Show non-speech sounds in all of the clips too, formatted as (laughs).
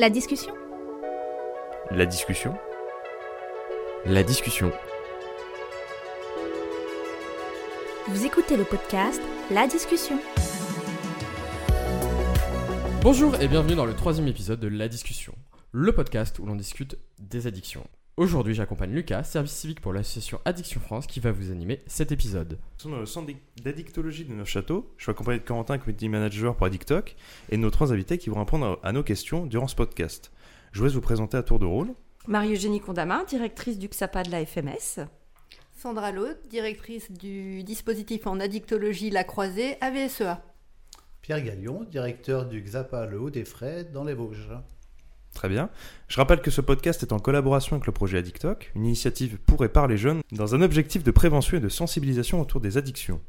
La discussion La discussion La discussion. Vous écoutez le podcast La discussion. Bonjour et bienvenue dans le troisième épisode de La Discussion, le podcast où l'on discute des addictions. Aujourd'hui, j'accompagne Lucas, service civique pour l'association Addiction France, qui va vous animer cet épisode. Nous sommes dans le centre d'addictologie de Neufchâteau. Je suis accompagné de Corentin, community manager pour Addictoc, et de nos trois invités qui vont répondre à nos questions durant ce podcast. Je vais vous présenter à tour de rôle. Marie-Eugénie Condamin, directrice du XAPA de la FMS. Sandra Laude, directrice du dispositif en addictologie La Croisée à VSEA. Pierre Gallion, directeur du XAPA Le Haut des Frais dans les Vosges. Très bien. Je rappelle que ce podcast est en collaboration avec le projet Addictoc, une initiative pour et par les jeunes, dans un objectif de prévention et de sensibilisation autour des addictions.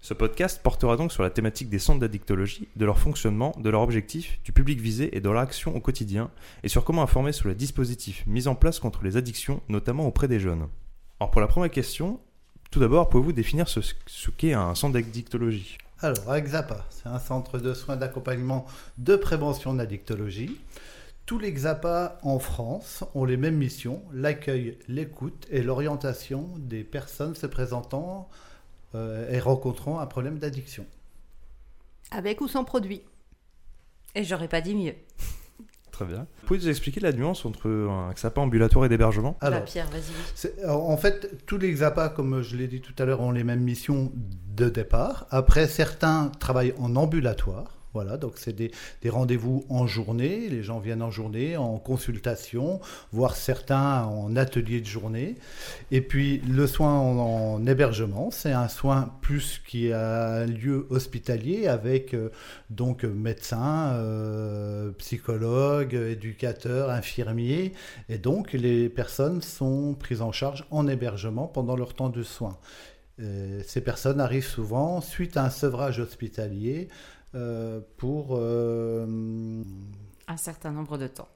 Ce podcast portera donc sur la thématique des centres d'addictologie, de leur fonctionnement, de leur objectif, du public visé et de leur action au quotidien, et sur comment informer sur les dispositifs mis en place contre les addictions, notamment auprès des jeunes. Alors pour la première question, tout d'abord, pouvez-vous définir ce, qu'est un centre d'addictologie? Alors, AXAPA, c'est un centre de soins d'accompagnement de prévention d'addictologie. Tous les XAPA en France ont les mêmes missions, l'accueil, l'écoute et l'orientation des personnes se présentant euh, et rencontrant un problème d'addiction. Avec ou sans produit Et j'aurais pas dit mieux. (laughs) Très bien. Pouvez-vous nous expliquer la nuance entre un XAPA ambulatoire et d'hébergement? Alors, Pierre, vas-y. C'est- En fait, tous les XAPA, comme je l'ai dit tout à l'heure, ont les mêmes missions de départ. Après, certains travaillent en ambulatoire. Voilà, donc c'est des, rendez-vous en journée. Les gens viennent en journée, en consultation, voire certains en atelier de journée. Et puis le soin en, en hébergement, c'est un soin plus qui a lieu hospitalier avec euh, donc médecins, euh, psychologues, éducateurs, infirmiers. Et donc les personnes sont prises en charge en hébergement pendant leur temps de soins. Euh, ces personnes arrivent souvent suite à un sevrage hospitalier pour euh, Un certain nombre de temps.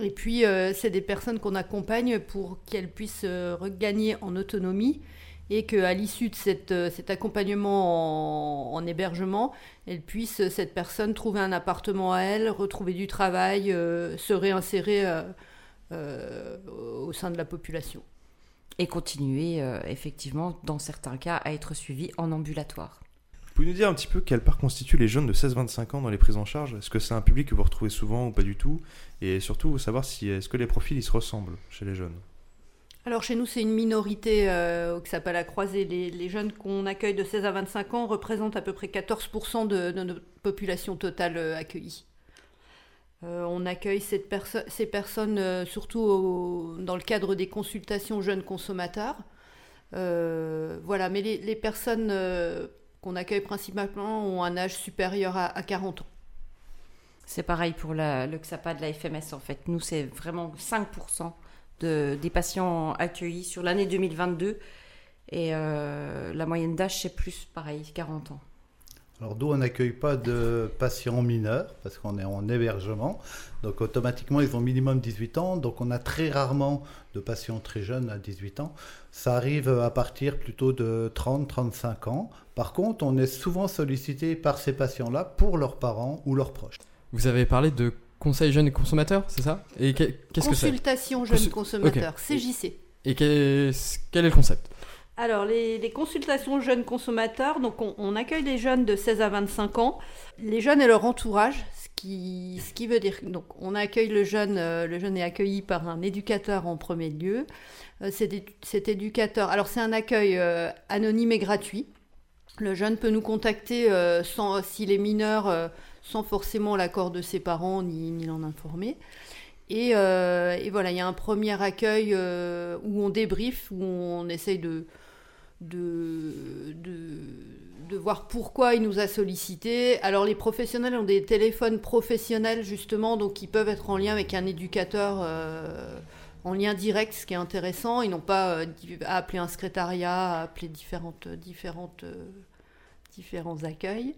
Et puis, euh, c'est des personnes qu'on accompagne pour qu'elles puissent euh, regagner en autonomie et qu'à l'issue de cette, euh, cet accompagnement en, en hébergement, elle puisse, euh, cette personne, trouver un appartement à elle, retrouver du travail, euh, se réinsérer euh, euh, au sein de la population. Et continuer, euh, effectivement, dans certains cas, à être suivi en ambulatoire. Pouvez nous dire un petit peu quelle part constituent les jeunes de 16-25 ans dans les prises en charge? Est-ce que c'est un public que vous retrouvez souvent ou pas du tout? Et surtout, savoir si est-ce que les profils ils se ressemblent chez les jeunes? Alors chez nous, c'est une minorité euh, qui s'appelle la croisée. Les, jeunes qu'on accueille de 16 à 25 ans représentent à peu près 14% de, de notre population totale euh, accueillie. Euh, on accueille ces personnes surtout dans le cadre des consultations jeunes consommateurs. Voilà, mais les, personnes qu'on accueille principalement ont un âge supérieur à, à 40 ans. C'est pareil pour le XAPA de la FMS, en fait. Nous, c'est vraiment 5% de, des patients accueillis sur l'année 2022. Et euh, la moyenne d'âge, c'est plus, pareil, 40 ans. Alors d'où on n'accueille pas de patients mineurs parce qu'on est en hébergement. Donc automatiquement ils ont minimum 18 ans. Donc on a très rarement de patients très jeunes à 18 ans. Ça arrive à partir plutôt de 30-35 ans. Par contre on est souvent sollicité par ces patients-là pour leurs parents ou leurs proches. Vous avez parlé de conseil jeunes et consommateurs, c'est ça? Et que- qu'est-ce que c'est? Consultation jeunes Consul- consommateurs, ok. CJC. Et quel est le concept? Alors, les, consultations jeunes consommateurs, donc on, accueille les jeunes de 16 à 25 ans, les jeunes et leur entourage, ce qui, ce qui veut dire donc on accueille le jeune, euh, le jeune est accueilli par un éducateur en premier lieu. Euh, cet, édu- cet éducateur, alors c'est un accueil euh, anonyme et gratuit. Le jeune peut nous contacter sans, s'il est mineur, sans forcément l'accord de ses parents ni, ni l'en informer. Et, et voilà, il y a un premier accueil où on débrief, où on essaye de, de, de, voir pourquoi il nous a sollicité. Alors les professionnels ont des téléphones professionnels justement, donc ils peuvent être en lien avec un éducateur euh, en lien direct, ce qui est intéressant. Ils n'ont pas euh, à appeler un secrétariat, à appeler différentes, différentes, euh, différents accueils.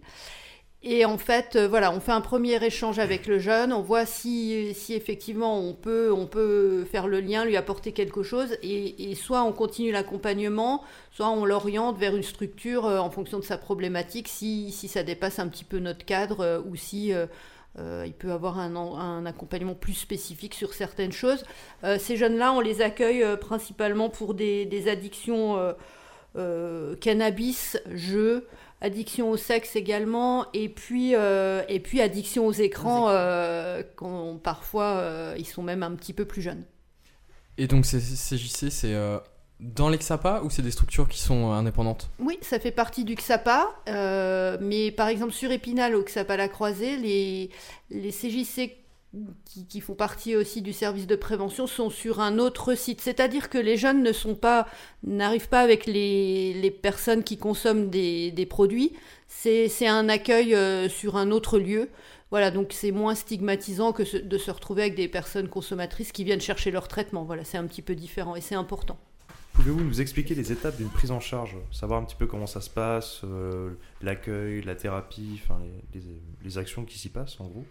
Et en fait, euh, voilà, on fait un premier échange avec le jeune, on voit si, si effectivement on peut, on peut faire le lien, lui apporter quelque chose, et, soit on continue l'accompagnement, soit on l'oriente vers une structure euh, en fonction de sa problématique, si, si ça dépasse un petit peu notre cadre, euh, ou si il peut avoir un, en- un accompagnement plus spécifique sur certaines choses. Ces jeunes-là, on les accueille principalement pour des, addictions cannabis, jeux, addiction au sexe également, et puis, euh, et puis addiction aux écrans, euh, quand parfois euh, ils sont même un petit peu plus jeunes. Et donc, ces CJC, c'est euh, dans l'Exapa ou c'est des structures qui sont indépendantes? Oui, ça fait partie du XAPA, euh, mais par exemple sur Épinal, au XAPA La Croisée, les, les CJC qui, font partie aussi du service de prévention sont sur un autre site. C'est-à-dire que les jeunes n'arrivent pas avec les, personnes qui consomment des, produits. C'est un accueil euh, sur un autre lieu. Voilà, donc c'est moins stigmatisant que de se retrouver avec des personnes consommatrices qui viennent chercher leur traitement. Voilà, c'est un petit peu différent et c'est important. Pouvez-vous nous expliquer les étapes d'une prise en charge Savoir un petit peu comment ça se passe, euh, l'accueil, la thérapie, enfin les actions qui s'y passent en gros?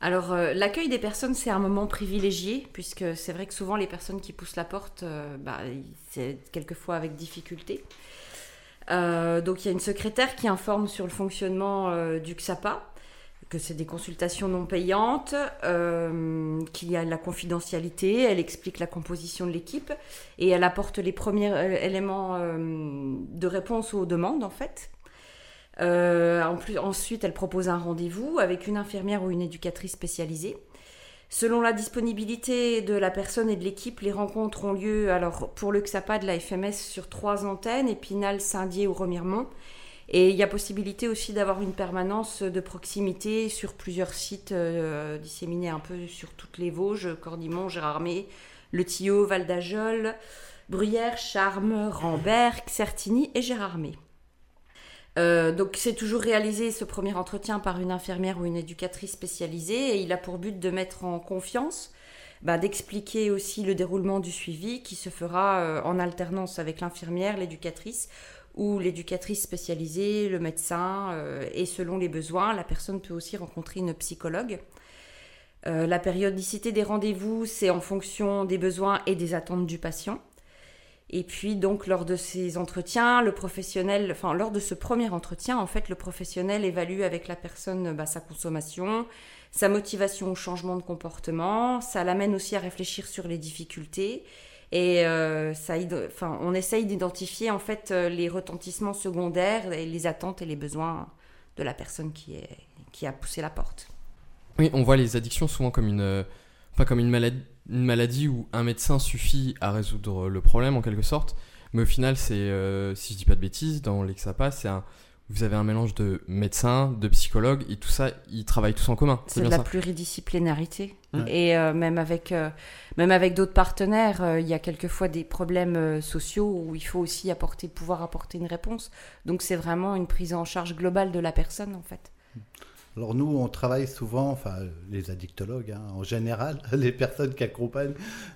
Alors, euh, l'accueil des personnes, c'est un moment privilégié, puisque c'est vrai que souvent les personnes qui poussent la porte, euh, bah, c'est quelquefois avec difficulté. Euh, donc, il y a une secrétaire qui informe sur le fonctionnement du XAPA, que c'est des consultations non payantes, qu'il y a la confidentialité, elle explique la composition de l'équipe et elle apporte les premiers éléments de réponse aux demandes, en fait. Euh, ensuite, elle propose un rendez-vous avec une infirmière ou une éducatrice spécialisée. Selon la disponibilité de la personne et de l'équipe, les rencontres ont lieu alors pour le XAPA de la FMS sur trois antennes, Épinal, Saint-Dié ou Remiremont. Et il y a possibilité aussi d'avoir une permanence de proximité sur plusieurs sites euh, disséminés un peu sur toutes les Vosges, Cordimont, Gérardmer, Le Tillot, Val d'Ajol, Bruyères, Charmes, Rambert, Certigny et Gérardmer. Euh, donc c'est toujours réalisé ce premier entretien par une infirmière ou une éducatrice spécialisée et il a pour but de mettre en confiance, bah, d'expliquer aussi le déroulement du suivi qui se fera euh, en alternance avec l'infirmière, l'éducatrice ou l'éducatrice spécialisée, le médecin euh, et selon les besoins, la personne peut aussi rencontrer une psychologue. La périodicité des rendez-vous, c'est en fonction des besoins et des attentes du patient. Et puis donc lors de ces entretiens, le professionnel, enfin lors de ce premier entretien, en fait, le professionnel évalue avec la personne bah, sa consommation, sa motivation au changement de comportement. Ça l'amène aussi à réfléchir sur les difficultés et euh, ça, enfin, on essaye d'identifier en fait euh, les retentissements secondaires et les attentes et les besoins de la personne qui est qui a poussé la porte. Oui, on voit les addictions souvent comme une, euh, comme une maladie, une maladie où un médecin suffit à résoudre le problème en quelque sorte. Mais au final, c'est, euh, si je dis pas de bêtises, dans l'Exapa, c'est un, vous avez un mélange de médecins, de psychologues, et tout ça, ils travaillent tous en commun. C'est C'est de la ça. pluridisciplinarité. Ouais. Et euh, même avec, euh, même avec d'autres partenaires, euh, il y a quelquefois des problèmes euh, sociaux où il faut aussi apporter, pouvoir apporter une réponse. Donc c'est vraiment une prise en charge globale de la personne en fait. Alors nous, on travaille souvent, enfin les addictologues hein, en général, (laughs) les personnes qui accompagnent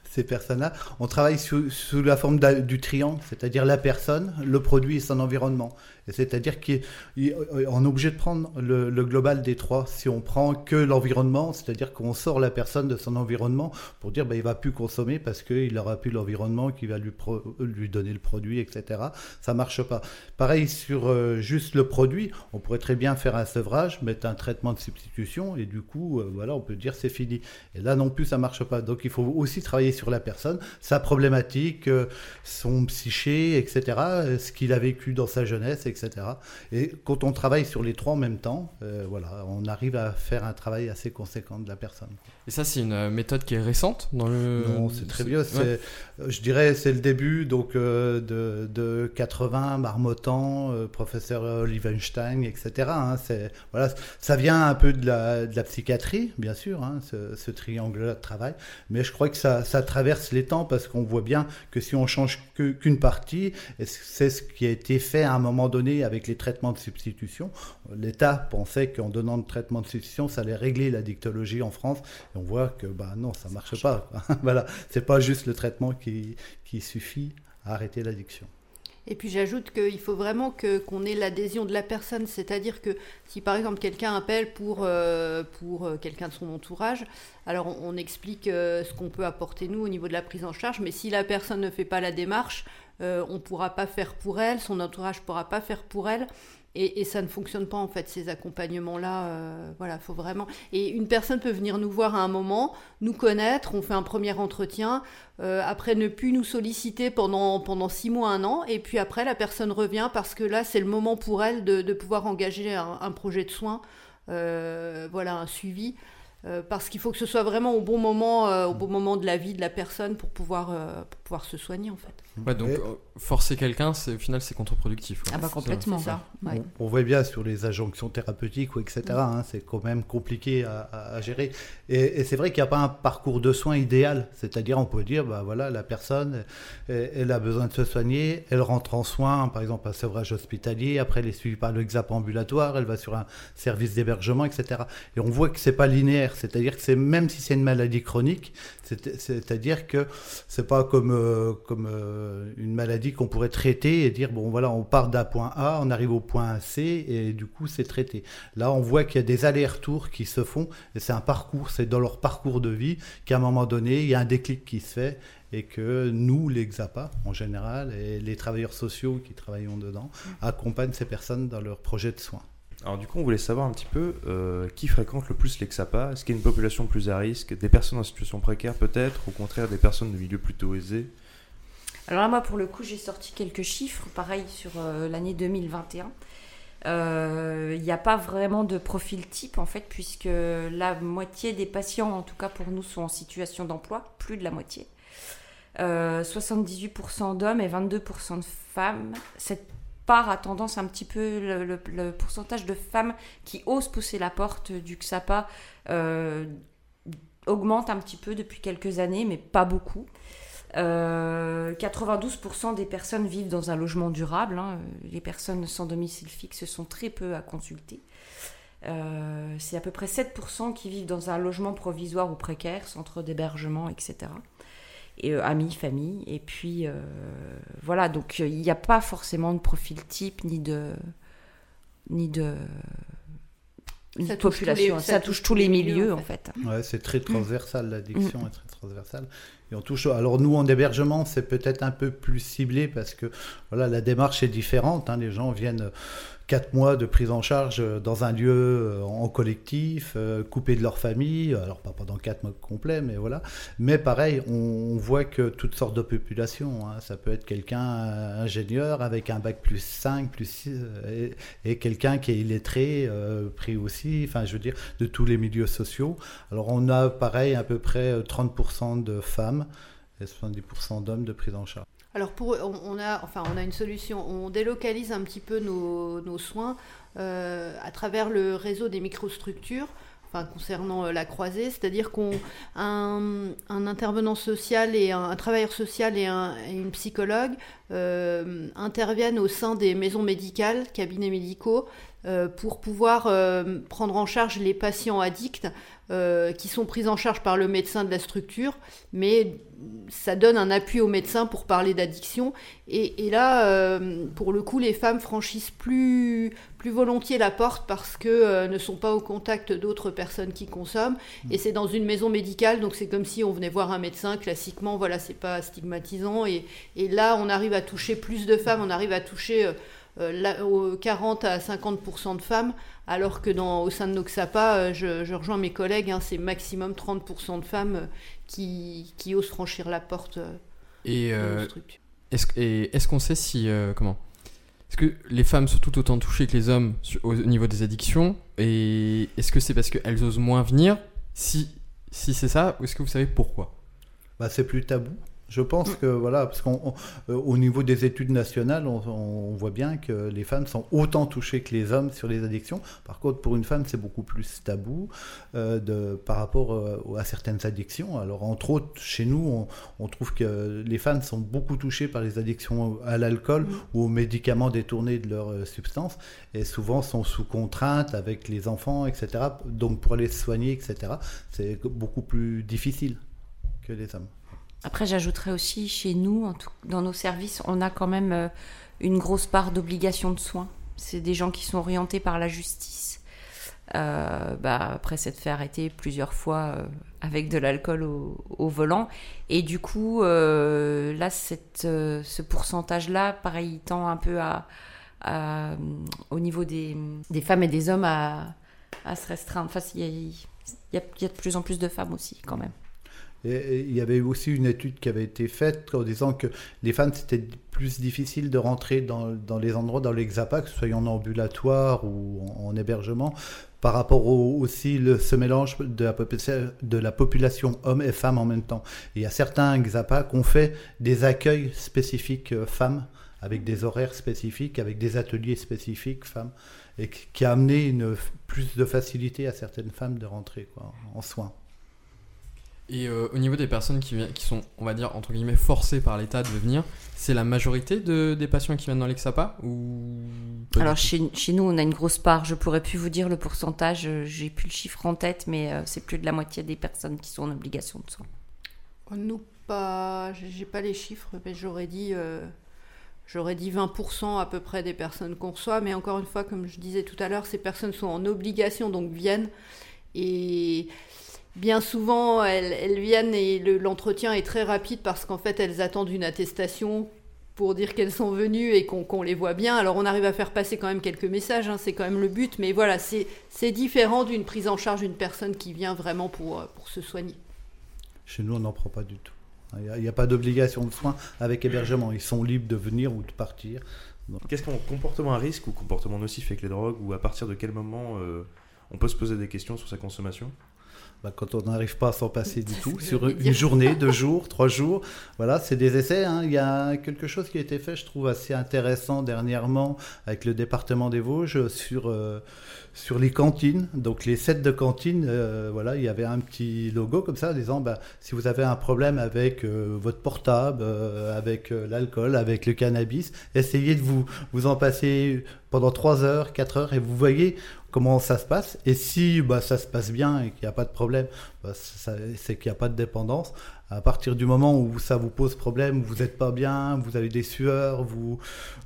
ces personnes-là, on travaille sous, sous la forme du triangle, c'est-à-dire la personne, le produit et son environnement. C'est-à-dire qu'on est obligé de prendre le, global des trois. Si on prend que l'environnement, c'est-à-dire qu'on sort la personne de son environnement pour dire ben, il va plus consommer parce qu'il n'aura plus l'environnement qui va lui donner le produit, etc. Ça marche pas. Pareil sur euh, juste le produit, on pourrait très bien faire un sevrage, mettre un traitement de substitution et du coup, euh, voilà, on peut dire c'est fini. Et là non plus, ça marche pas. Donc il faut aussi travailler sur la personne, sa problématique, euh, son psyché, etc., euh, ce qu'il a vécu dans sa jeunesse, etc. Et quand on travaille sur les trois en même temps, voilà, on arrive à faire un travail assez conséquent de la personne. Et ça, c'est une méthode qui est récente dans le. Non, c'est très vieux. ouais. Je dirais c'est le début donc de, de 80, Marmottan, professeur Olivenstein, etc. hein. c'est, voilà, ça vient un peu de la, de la psychiatrie, bien sûr, hein, ce, ce triangle-là de travail. Mais je crois que ça, ça traverse les temps parce qu'on voit bien que si on change qu'une partie, c'est ce qui a été fait à un moment donné avec les traitements de substitution? L'État pensait qu'en donnant le traitement de substitution, ça allait régler la dictologie en France. Et on voit que bah non, ça marche pas. (laughs) voilà, c'est pas juste le traitement qui, qui suffit à arrêter l'addiction. Et puis j'ajoute qu'il faut vraiment qu'on ait l'adhésion de la personne, c'est-à-dire que si par exemple quelqu'un appelle pour, euh, euh, quelqu'un de son entourage, alors on, explique euh, ce qu'on peut apporter nous au niveau de la prise en charge, mais si la personne ne fait pas la démarche, on ne pourra pas faire pour elle, son entourage ne pourra pas faire pour elle. Et, ça ne fonctionne pas en fait ces accompagnements-là. euh, voilà, faut vraiment. Et une personne peut venir nous voir à un moment, nous connaître, on fait un premier entretien, euh, après ne plus nous solliciter pendant pendant six mois, un an, et puis après la personne revient parce que là c'est le moment pour elle de, pouvoir engager un, projet de soins, euh, voilà, un suivi. Parce qu'il faut que ce soit vraiment au bon moment, au bon moment de la vie de la personne pour pouvoir, pouvoir se soigner en fait. Ouais, donc euh, forcer quelqu'un, c'est au final c'est contre-productif. quoi. Ah bah complètement. C'est ça. ouais. On, on voit bien sur les injonctions thérapeutiques ou etc. hein, c'est quand même compliqué à, à- à gérer. Et, et c'est vrai qu'il n'y a pas un parcours de soins idéal. C'est-à-dire, on peut dire, bah voilà, la personne, elle, elle a besoin de se soigner, elle rentre en soins, par exemple un sevrage hospitalier. Après, elle est suivie par le XAP ambulatoire, elle va sur un service d'hébergement, etc. Et on voit que c'est pas linéaire. C'est-à-dire que c'est même si c'est une maladie chronique, c'est- c'est-à-dire que c'est pas comme euh, comme euh, une maladie qu'on pourrait traiter et dire bon voilà on part d'un point A, on arrive au point C et du coup c'est traité. Là on voit qu'il y a des allers-retours qui se font et c'est un parcours, c'est dans leur parcours de vie qu'à un moment donné il y a un déclic qui se fait et que nous les XAPA en général et les travailleurs sociaux qui travaillons dedans accompagnent ces personnes dans leur projet de soins. Alors du coup, on voulait savoir un petit peu euh, qui fréquente le plus l'Exapa. Est-ce qu'il y a une population plus à risque Des personnes en situation précaire peut-être Au contraire, des personnes de milieux plutôt aisés? Alors là, moi, pour le coup, j'ai sorti quelques chiffres, pareil, sur euh, l'année 2021. Euh, Il n'y a pas vraiment de profil type, en fait, puisque la moitié des patients, en tout cas pour nous, sont en situation d'emploi, plus de la moitié. Euh, 78% d'hommes et 22% de femmes. A tendance un petit peu, le, pourcentage de femmes qui osent pousser la porte du XAPA euh, augmente un petit peu depuis quelques années, mais pas beaucoup. Euh, 92% des personnes vivent dans un logement durable. hein. Les personnes sans domicile fixe sont très peu à consulter. Euh, c'est à peu près 7% qui vivent dans un logement provisoire ou précaire, centre d'hébergement, etc. Et euh, amis, famille. Et puis, euh, voilà, donc euh, il n'y a pas forcément de profil type ni de. ni de. ni Ça de touche tous les- population. ça ça, touche tous les milieux, en fait. Ouais, c'est très transversal, l'addiction Mm. est très transversale. Et on touche. Alors nous, en hébergement, c'est peut-être un peu plus ciblé parce que voilà, la démarche est différente. hein. Les gens viennent quatre mois de prise en charge euh, dans un lieu euh, en collectif, euh, coupés de leur famille. Alors pas pendant quatre mois complets, mais voilà. Mais pareil, on, voit que toutes sortes de populations. hein. Ça peut être quelqu'un ingénieur avec un bac plus 5, plus 6, euh, et, quelqu'un qui est illettré, pris aussi. Enfin, je veux dire, de tous les milieux sociaux. Alors on a pareil à peu près euh, 30% de femmes et 70% d'hommes de prise en charge. Alors pour, on, a, enfin, on a une solution. On délocalise un petit peu nos, soins euh, à travers le réseau des microstructures. Concernant euh, la croisée, c'est-à-dire qu'on un, intervenant social et un, travailleur social et, un- une psychologue euh, interviennent au sein des maisons médicales, cabinets médicaux, pour pouvoir prendre en charge les patients addicts euh, qui sont pris en charge par le médecin de la structure, mais ça donne un appui au médecin pour parler d'addiction. Et, là, euh, pour le coup, les femmes franchissent plus, plus volontiers la porte parce que euh, ne sont pas au contact d'autres personnes qui consomment. Et c'est dans une maison médicale, donc c'est comme si on venait voir un médecin. Classiquement, voilà, c'est pas stigmatisant. Et, là, on arrive à toucher plus de femmes, on arrive à toucher euh, euh, la- aux 40 à 50% de femmes, alors que dans, au sein de Noxapa, euh, je, je rejoins mes collègues, hein, c'est maximum 30% de femmes euh, qui, qui osent franchir la porte euh, Et euh, est-ce et est-ce qu'on sait si euh, comment? Est-ce que les femmes sont tout autant touchées que les hommes au niveau des addictions? Et est-ce que c'est parce qu'elles osent moins venir? Si si c'est ça, ou est-ce que vous savez pourquoi? Bah, c'est plus tabou. Je pense que voilà, parce qu'au niveau des études nationales, on, on voit bien que les femmes sont autant touchées que les hommes sur les addictions. Par contre, pour une femme, c'est beaucoup plus tabou euh, de, par rapport euh, à certaines addictions. Alors, entre autres, chez nous, on, on trouve que les femmes sont beaucoup touchées par les addictions à l'alcool ou aux médicaments détournés de leurs euh, substances, et souvent sont sous contrainte avec les enfants, etc. Donc, pour aller se soigner, etc., c'est beaucoup plus difficile que les hommes. Après, j'ajouterais aussi chez nous, dans nos services, on a quand même euh, une grosse part d'obligation de soins. C'est des gens qui sont orientés par la justice. Euh, bah, après s'être fait arrêter plusieurs fois euh, avec de l'alcool au, volant. Et du coup, euh, là, cette, ce pourcentage-là, pareil, il tend un peu à, au niveau des, des femmes et des hommes à, à se restreindre. Enfin, il y a de plus en plus de femmes aussi, quand même. Il y avait aussi une étude qui avait été faite en disant que les femmes, c'était plus difficile de rentrer dans, les endroits, dans les XAPA, que ce soit en ambulatoire ou en, en hébergement, par rapport au, aussi le, ce mélange de la, population, hommes et femmes en même temps. Et il y a certains XAPA qui ont fait des accueils spécifiques euh, femmes, avec des horaires spécifiques, avec des ateliers spécifiques femmes, et qui a amené une, plus de facilité à certaines femmes de rentrer en soins. Et euh, au niveau des personnes qui, sont, on va dire, entre guillemets, forcées par l'État de venir, c'est la majorité de, des patients qui viennent dans l'Exapa ou Alors chez, chez nous, on a une grosse part. Je pourrais plus vous dire le pourcentage. euh, J'ai plus le chiffre en tête, mais euh, c'est plus de la moitié des personnes qui sont en obligation de soins. Nous, pas. J'ai j'ai pas les chiffres, mais j'aurais dit. euh, J'aurais dit 20% à peu près des personnes qu'on reçoit, mais encore une fois, comme je disais tout à l'heure, ces personnes sont en obligation, donc viennent. Et bien souvent, elles, elles viennent et le- l'entretien est très rapide parce qu'en fait, elles attendent une attestation pour dire qu'elles sont venues et qu'on les voit bien. Alors on arrive à faire passer quand même quelques messages, hein, c'est quand même le but, mais voilà, c'est différent d'une prise en charge d'une personne qui vient vraiment pour, euh, pour se soigner. Chez nous, on n'en prend pas du tout. Il n'y a pas d'obligation de soins avec hébergement. Ils sont libres de venir ou de partir. Qu'est-ce qu'on comportement à risque ou comportement nocif avec les drogues ou à partir de quel moment euh, on peut se poser des questions sur sa consommation? Bah, quand on n'arrive pas à s'en passer du tout, sur une journée, deux jours, trois jours, voilà, c'est des essais. hein. Il y a quelque chose qui a été fait, je trouve assez intéressant dernièrement avec le département des Vosges sur, euh, sur les cantines. Donc les sets de cantines, euh, voilà, il y avait un petit logo comme ça disant bah, si vous avez un problème avec euh, votre portable, avec l'alcool, avec le cannabis, essayez de vous, vous en passer pendant 3 heures, 4 heures et vous voyez comment ça se passe. Et si bah, ça se passe bien et qu'il n'y a pas de problème, bah, c'est qu'il n'y a pas de dépendance. À partir du moment où ça vous pose problème, vous n'êtes pas bien, vous avez des sueurs, vous,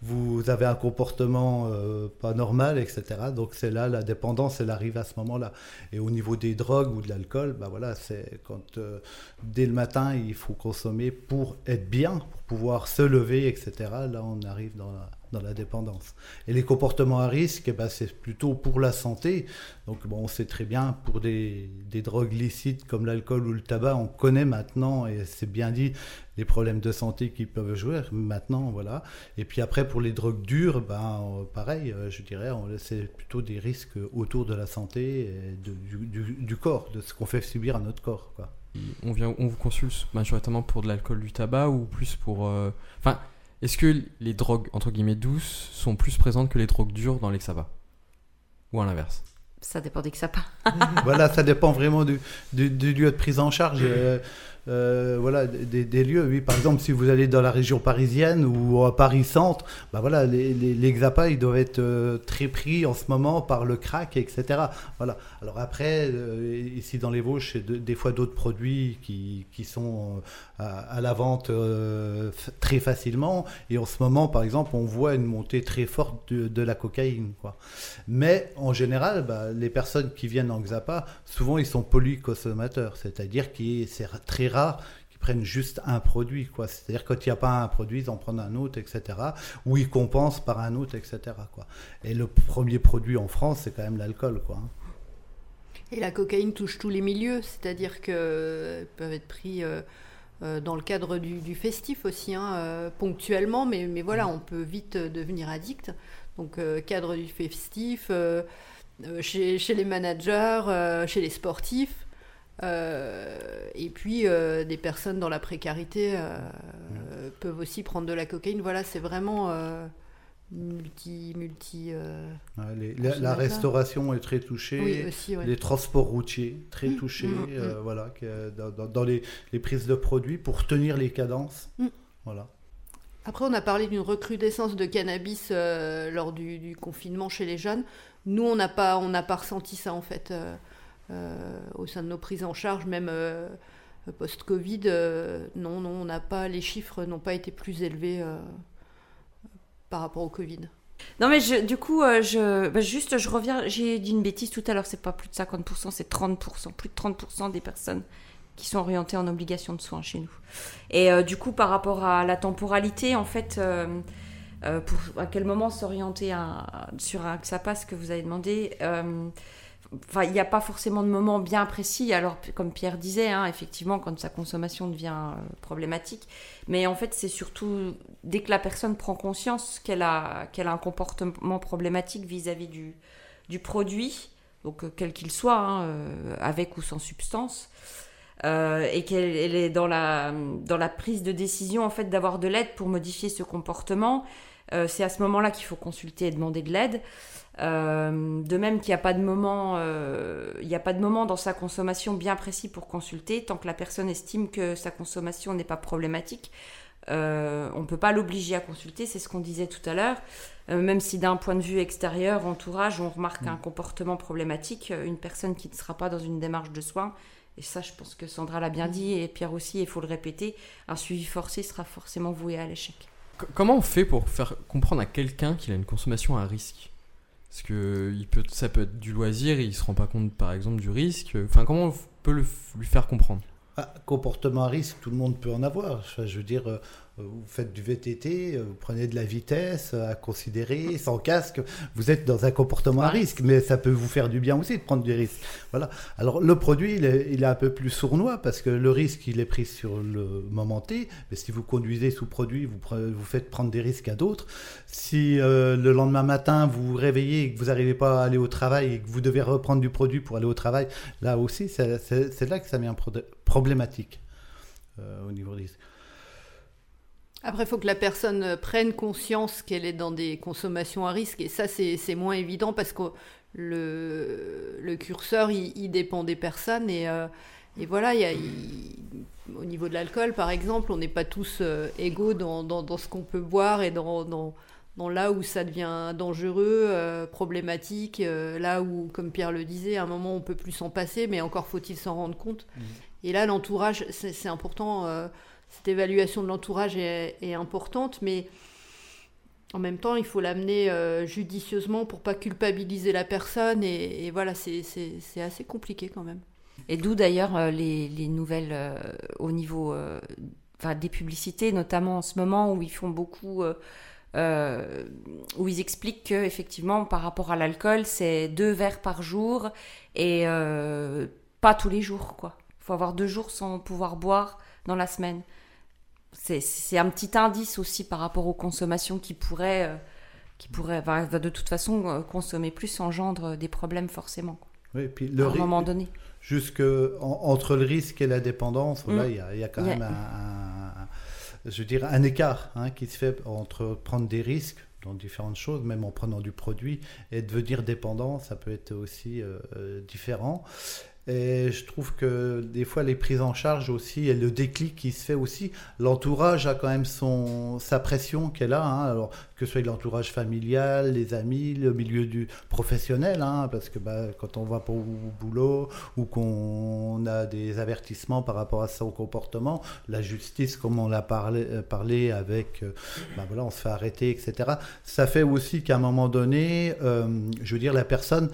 vous avez un comportement euh, pas normal, etc. Donc c'est là la dépendance, elle arrive à ce moment-là. Et au niveau des drogues ou de l'alcool, bah voilà, c'est quand euh, dès le matin il faut consommer pour être bien, pour pouvoir se lever, etc. Là on arrive dans la, dans la dépendance. Et les comportements à risque, ben, c'est plutôt pour la santé. Donc bon, on sait très bien pour des, des drogues licites comme l'alcool ou le tabac, on connaît maintenant et c'est bien dit les problèmes de santé qui peuvent jouer maintenant, voilà. Et puis après pour les drogues dures, ben pareil, euh, je dirais, c'est plutôt des risques autour de la santé et du, du- corps, de ce qu'on fait subir à notre corps, on, vient, on vous consulte majoritairement pour de l'alcool, du tabac ou plus pour. euh, Enfin, est-ce que les drogues entre guillemets douces sont plus présentes que les drogues dures dans l'Exapa Ou à l'inverse? Ça dépend des part. (laughs) voilà, ça dépend vraiment du, du- du lieu de prise en charge. euh, euh, voilà, des, lieux. Oui, par exemple, si vous allez dans la région parisienne ou à Paris Centre, bah voilà, les, les, les XAPA, ils doivent être euh, très pris en ce moment par le crack, etc. Voilà. Alors après, euh, ici dans les Vosges, c'est de- des fois d'autres produits qui, qui sont à, la vente très facilement. Et en ce moment, par exemple, on voit une montée très forte de, la cocaïne, quoi. Mais en général, bah, les personnes qui viennent en XAPA, souvent ils sont polyconsommateurs, c'est-à-dire que c'est très qu'ils prennent juste un produit. quoi. C'est-à-dire quand il n'y a pas un produit, ils en prennent un autre, etc. Ou ils compensent par un autre, etc. Quoi. Et le premier produit en France, c'est quand même l'alcool. Quoi. hein. Et la cocaïne touche tous les milieux, c'est-à-dire qu'elles peuvent être pris euh, euh, dans le cadre du, du festif aussi, hein, euh, ponctuellement, mais, mais voilà, on peut vite euh, devenir addict. Donc, euh, cadre du festif, euh, euh, chez, chez les managers, euh, chez les sportifs, euh, et puis euh, des personnes dans la précarité euh, peuvent aussi prendre de la cocaïne. Voilà, c'est vraiment multi. multi Ouais, les- la, restauration est très touchée. oui, aussi, ouais. Les transports routiers, très Mm, touchés, mm, euh, voilà, que dans, les, les prises de produits pour tenir les cadences. Mm. Voilà. Après, on a parlé d'une recrudescence de cannabis lors du, du confinement chez les jeunes. Nous, on n'a pas, on pas ressenti ça en fait au sein de nos prises en charge, même euh, post-Covid. euh, non, non, on n'a pas, les chiffres n'ont pas été plus élevés euh, par rapport au Covid. Non, mais du coup, euh, bah, juste, je reviens, j'ai dit une bêtise tout à l'heure, c'est pas plus de 50%, c'est 30%, plus de 30% des personnes qui sont orientées en obligation de soins chez nous. Et euh, du coup, par rapport à la temporalité, en fait, euh, Euh, à quel moment s'orienter sur un XAPA, ce que vous avez demandé. Il n'y a pas forcément de moment bien précis. Alors, comme Pierre disait, hein, effectivement, quand sa consommation devient euh, problématique. Mais en fait, c'est surtout dès que la personne prend conscience qu'elle a, qu'elle a un comportement problématique vis-à-vis du, du produit, donc euh, quel qu'il soit, hein, euh, avec ou sans substance, et qu'elle elle est dans la, dans la prise de décision en fait d'avoir de l'aide pour modifier ce comportement. C'est à ce moment-là qu'il faut consulter et demander de l'aide. Euh, de même qu'il n'y a pas de moment, euh, il n'y a pas de moment dans sa consommation bien précis pour consulter tant que la personne estime que sa consommation n'est pas problématique. Euh, on ne peut pas l'obliger à consulter, c'est ce qu'on disait tout à l'heure. Même si d'un point de vue extérieur, entourage, on remarque un comportement problématique, une personne qui ne sera pas dans une démarche de soins, et ça je pense que Sandra l'a bien dit, et Pierre aussi, il faut le répéter, un suivi forcé sera forcément voué à l'échec. Comment on fait pour faire comprendre à quelqu'un qu'il a une consommation à risque? Parce que ça peut être du loisir et il se rend pas compte, par exemple, du risque. Enfin, comment on peut le lui faire comprendre? Ah, comportement à risque, tout le monde peut en avoir. Je veux dire, euh, vous faites du VTT, euh, vous prenez de la vitesse euh, à considérer, sans casque, vous êtes dans un comportement à risque, mais ça peut vous faire du bien aussi de prendre des risques. Voilà. Alors le produit, il est, il est un peu plus sournois parce que le risque, il est pris sur le moment T, mais si vous conduisez sous produit, vous, pre- vous faites prendre des risques à d'autres. Si euh, le lendemain matin, vous vous réveillez et que vous n'arrivez pas à aller au travail et que vous devez reprendre du produit pour aller au travail, là aussi, c'est là que ça devient pro- problématique euh, au niveau des risques. Après, il faut que la personne euh, prenne conscience qu'elle est dans des consommations à risque. Et ça, c'est moins évident parce que le, le curseur, il, il dépend des personnes. Et, euh, et voilà, il y a, il- au niveau de l'alcool, par exemple, on n'est pas tous euh, égaux dans, dans, dans ce qu'on peut boire et dans, dans, dans là où ça devient dangereux, euh, problématique, là où, comme Pierre le disait, à un moment, on peut plus s'en passer, mais encore faut-il s'en rendre compte. Et là, l'entourage, c'est important. Cette évaluation de l'entourage est, importante, mais en même temps, il faut l'amener euh, judicieusement pour pas culpabiliser la personne. Et, voilà, c'est- assez compliqué quand même. Et d'où d'ailleurs euh, les, les nouvelles euh, au niveau enfin, des publicités, notamment en ce moment où ils font beaucoup, où ils expliquent que effectivement par rapport à l'alcool, c'est deux verres par jour et pas tous les jours quoi. Faut avoir deux jours sans pouvoir boire dans la semaine. C'est- un petit indice aussi par rapport aux consommations qui pourraient, euh, qui pourraient, de toute façon, euh, consommer plus engendre des problèmes forcément Oui, et puis le à un moment donné. jusque en- entre le risque et la dépendance, voilà, Mm. il y, a, il y a quand Il y a- même un, un- je veux dire, un écart hein, qui se fait entre prendre des risques dans différentes choses, même en prenant du produit, et devenir dépendant, ça peut être aussi euh, euh, différent. Et je trouve que des fois les prises en charge aussi et le déclic qui se fait aussi, l'entourage a quand même son sa pression qu'elle a. hein. alors que ce soit l'entourage familial, les amis, le milieu du professionnel, hein, parce que bah, quand on va pour au boulot ou qu'on a des avertissements par rapport à son comportement, la justice, comme on l'a parlé, euh, parlé avec, euh, bah, voilà, on se fait arrêter, etc. Ça fait aussi qu'à un moment donné, euh, je veux dire, la personne,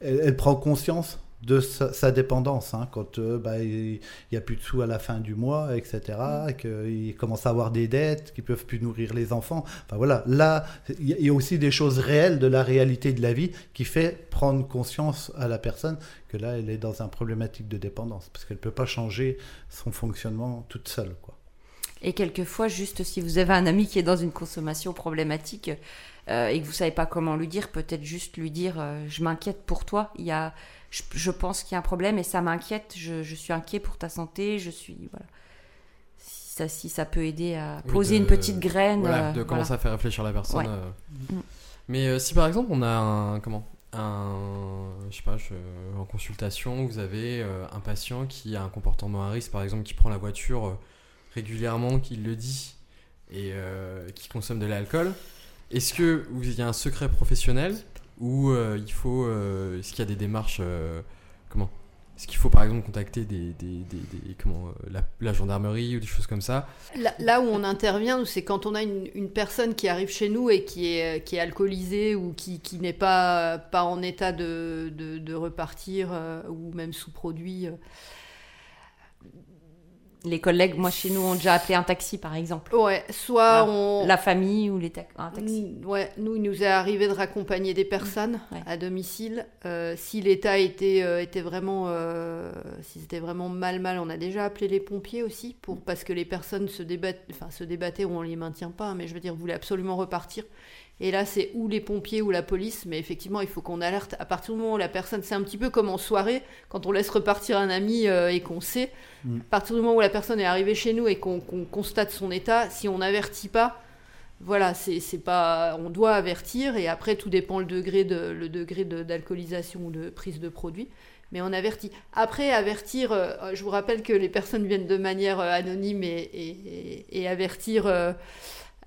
elle, elle prend conscience de sa, sa dépendance, hein, quand euh, bah, il n'y a plus de sous à la fin du mois, etc., qu'il commence à avoir des dettes, qu'ils peuvent plus nourrir les enfants. Enfin voilà, là, il y a- aussi des choses réelles de la réalité de la vie qui fait prendre conscience à la personne que là, elle est dans un problématique de dépendance, parce qu'elle ne peut pas changer son fonctionnement toute seule. Quoi. Et quelquefois, juste si vous avez un ami qui est dans une consommation problématique euh, et que vous savez pas comment lui dire, peut-être juste lui dire euh, je m'inquiète pour toi. Il y a, je, je pense qu'il y a un problème et ça m'inquiète. Je, je suis inquiet pour ta santé. Je suis voilà. Si ça, si ça peut aider à Oui, poser de- une petite graine. Voilà, euh, de voilà. commencer à faire réfléchir la personne. Ouais. euh. Mm. Mais euh, si par exemple on a un comment un je sais pas je- en consultation vous avez euh, un patient qui a un comportement à risque par exemple qui prend la voiture euh, régulièrement qui le dit et euh, qui consomme de l'alcool est-ce que vous- y a un secret professionnel ou euh, il faut euh, est-ce qu'il y a des démarches euh, comment est-ce qu'il faut par exemple contacter des, des, des- comment la, la gendarmerie ou des choses comme ça Là, où on intervient, c'est quand on a une, personne qui arrive chez nous et qui est, qui est alcoolisée ou qui, qui n'est pas, pas en état de, de, repartir ou même sous-produit. Les collègues, moi chez nous, ont déjà appelé un taxi par exemple. Ouais, soit Ah, on. La famille ou les ta- un taxi. Ouais, nous, il nous est arrivé de raccompagner des personnes Ouais. à domicile. Euh, si l'état était, euh, était vraiment, euh, si c'était vraiment mal, mal, on a déjà appelé les pompiers aussi, pour, parce que les personnes se, débattent, enfin, se débattaient ou on les maintient pas, hein, mais je veux dire, voulaient absolument repartir. Et là, c'est ou les pompiers ou la police, mais effectivement, il faut qu'on alerte à partir du moment où la personne, c'est un petit peu comme en soirée, quand on laisse repartir un ami euh, et qu'on sait, Mm. à partir du moment où la personne est arrivée chez nous et qu'on constate son état, si on n'avertit pas, voilà, c'est pas, on doit avertir et après tout dépend le degré de le degré de- d'alcoolisation ou de prise de produit, mais on avertit. Après avertir, euh, je vous rappelle que les personnes viennent de manière euh, anonyme et, et- et- et avertir.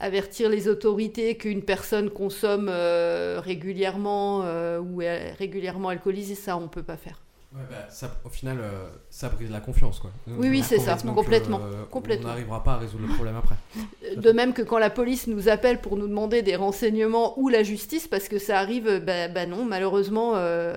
Avertir les autorités qu'une personne consomme euh, régulièrement euh, ou est régulièrement alcoolisée, ça on peut pas faire. Ouais, bah, ça, au final, euh, ça brise la confiance, quoi. Oui, oui, c'est ça, Complètement complètement, que, complètement. On n'arrivera pas à résoudre le problème après. (laughs) De même que quand la police nous appelle pour nous demander des renseignements ou la justice, parce que ça arrive, bah, bah non, malheureusement,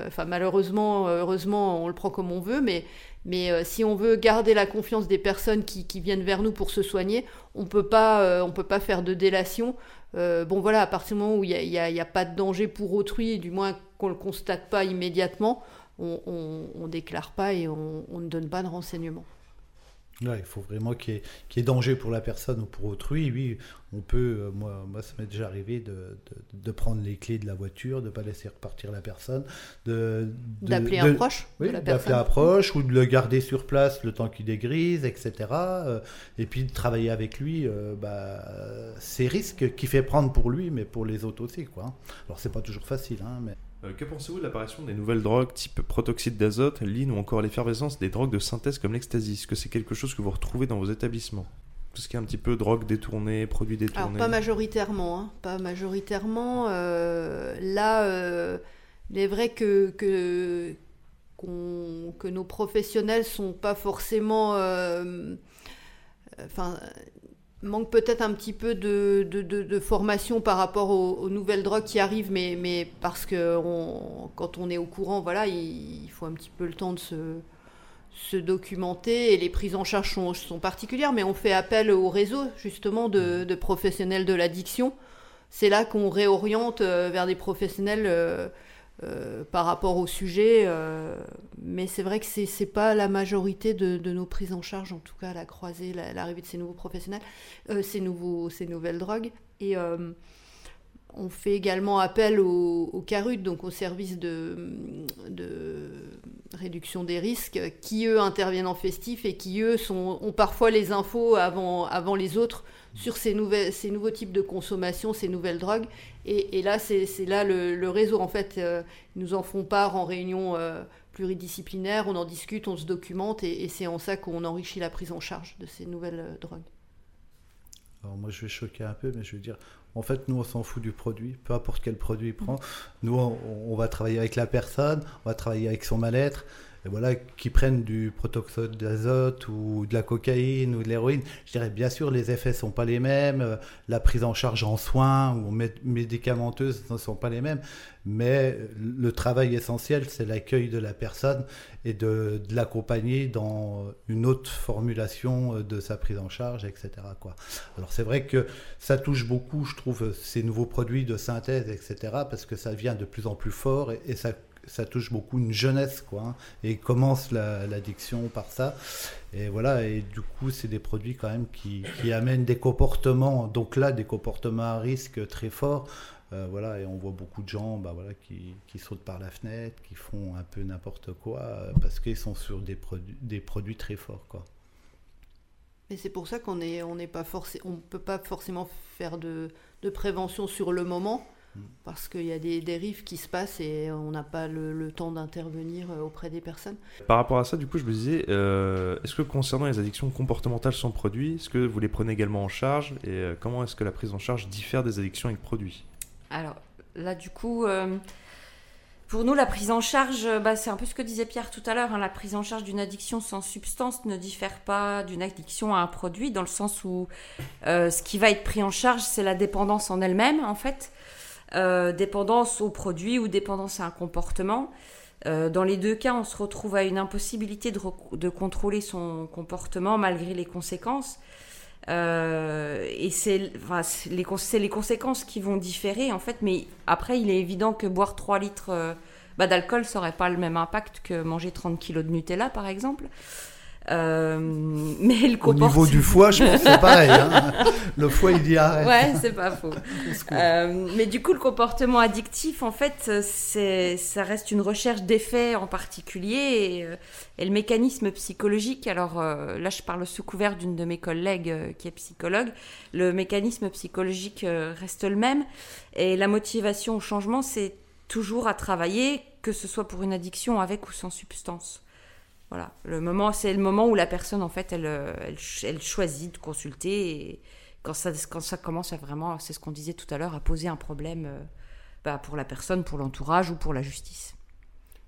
enfin malheureusement, heureusement, on le prend comme on veut, mais, mais euh, si on veut garder la confiance des personnes qui, viennent vers nous pour se soigner, on peut euh, peut pas faire de délation. Euh, bon voilà, à partir du moment où il n'y a, pas de danger pour autrui, du moins qu'on le constate pas immédiatement, on, on déclare pas et on, on ne donne pas de renseignements. Ouais, il faut vraiment qu'il y, ait- qu'il y ait danger pour la personne ou pour autrui. Oui, on peut, euh, moi, moi ça m'est déjà arrivé de, de- de prendre les clés de la voiture, de ne pas laisser repartir la personne, D'appeler un proche Oui, d'appeler un proche ou de le garder sur place le temps qu'il dégrise, etc. euh, et puis de travailler avec lui, euh, bah, c'est risque qu'il fait prendre pour lui, mais pour les autres aussi. Quoi. Alors c'est pas toujours facile, hein, mais que pensez-vous de l'apparition des nouvelles drogues type protoxyde d'azote, lean ou encore l'effervescence des drogues de synthèse comme l'ecstasy? Est-ce que c'est quelque chose que vous retrouvez dans vos établissements? Tout ce qui est un petit peu drogue détournée, produits Alors détournés pas majoritairement, hein, pas majoritairement. euh, là, euh, il est vrai que, que, nos professionnels sont pas forcément, euh, manquent peut-être un petit peu de, de, de- de formation par rapport aux, aux nouvelles drogues qui arrivent, mais, mais parce que on- quand on est au courant, voilà, il, il faut un petit peu le temps de se se documenter et les prises en charge sont, sont particulières, mais on fait appel au réseau justement de, de professionnels de l'addiction. C'est là qu'on réoriente euh, vers des professionnels euh, par rapport au sujet, euh, mais c'est vrai que c'est c'est pas la majorité de, de nos prises en charge, en tout cas la croisée, la- l'arrivée de ces nouveaux professionnels, euh, ces, nouveaux, ces nouvelles drogues. Et on fait également appel au, au CARUD, donc au service de, de réduction des risques, qui eux interviennent en festif et qui eux sont, ont parfois les infos avant, avant les autres sur ces, nouvelles, ces nouveaux types de consommation, ces nouvelles drogues. Et, là, c'est là le, réseau, en fait, euh, nous en font part en réunion euh, pluridisciplinaire, on en discute, on se documente, et, c'est en ça qu'on enrichit la prise en charge de ces nouvelles euh, drogues. Alors moi, je vais choquer un peu, mais je veux dire, en fait, nous, on s'en fout du produit, peu importe quel produit il prend. Nous, on, on va travailler avec la personne, on va travailler avec son mal-être. Voilà, qu'ils prennent du protoxyde d'azote ou de la cocaïne ou de l'héroïne, je dirais bien sûr, les effets sont pas les mêmes, euh, la prise en charge en soins ou mé- médicamenteuse ne sont pas les mêmes, mais le travail essentiel, c'est l'accueil de la personne et de, l'accompagner dans une autre formulation euh, de sa prise en charge, etc. Alors c'est vrai que ça touche beaucoup, je trouve, ces nouveaux produits de synthèse, etc., parce que ça vient de plus en plus fort et ça, ça touche beaucoup une jeunesse, quoi. hein, et commence la- l'addiction par ça. Et voilà, et du coup, c'est des produits quand même qui, amènent des comportements, donc là, des comportements à risque très forts. Euh, voilà, et on voit beaucoup de gens bah, voilà, qui, sautent par la fenêtre, qui font un peu n'importe quoi, euh, parce qu'ils sont sur des, produits des produits très forts. Quoi. Et c'est pour ça qu'on est, on n'est pas forcé, on peut pas forcément faire de, prévention sur le moment. Parce qu'il y a des dérives qui se passent et on n'a pas le, le temps d'intervenir auprès des personnes. Par rapport à ça, du coup, je me disais, euh, est-ce que concernant les addictions comportementales sans produit, est-ce que vous les prenez également en charge et euh, comment est-ce que la prise en charge diffère des addictions avec produit Alors là, du coup, euh, pour nous, la prise en charge, bah, c'est un peu ce que disait Pierre tout à l'heure. hein, la prise en charge d'une addiction sans substance ne diffère pas d'une addiction à un produit, dans le sens où euh, ce qui va être pris en charge, c'est la dépendance en elle-même, en fait. Euh, dépendance au produit ou dépendance à un comportement. Euh, dans les deux cas, on se retrouve à une impossibilité de, contrôler son comportement malgré les conséquences. Euh, et c'est les, les conséquences qui vont différer en fait, mais après il est évident que boire 3 litres bah, d'alcool ça n'aurait pas le même impact que manger 30 kilos de Nutella par exemple. Euh, mais le Au comportement... niveau du foie, je pense que c'est pareil. hein. (laughs) Le foie, il dit arrête. Ouais, c'est pas faux. (laughs) Euh, mais du coup, le comportement addictif, en fait, ça reste une recherche d'effets en particulier et, euh, et le mécanisme psychologique. Alors euh, là, je parle sous couvert d'une de mes collègues euh, qui est psychologue. Le mécanisme psychologique euh, reste le même et la motivation au changement, c'est toujours à travailler, que ce soit pour une addiction avec ou sans substance. Voilà, le moment, c'est le moment où la personne, en fait, elle, euh, elle, ch- elle choisit de consulter et quand ça, quand ça commence à vraiment, c'est ce qu'on disait tout à l'heure, à poser un problème euh, bah, pour la personne, pour l'entourage ou pour la justice.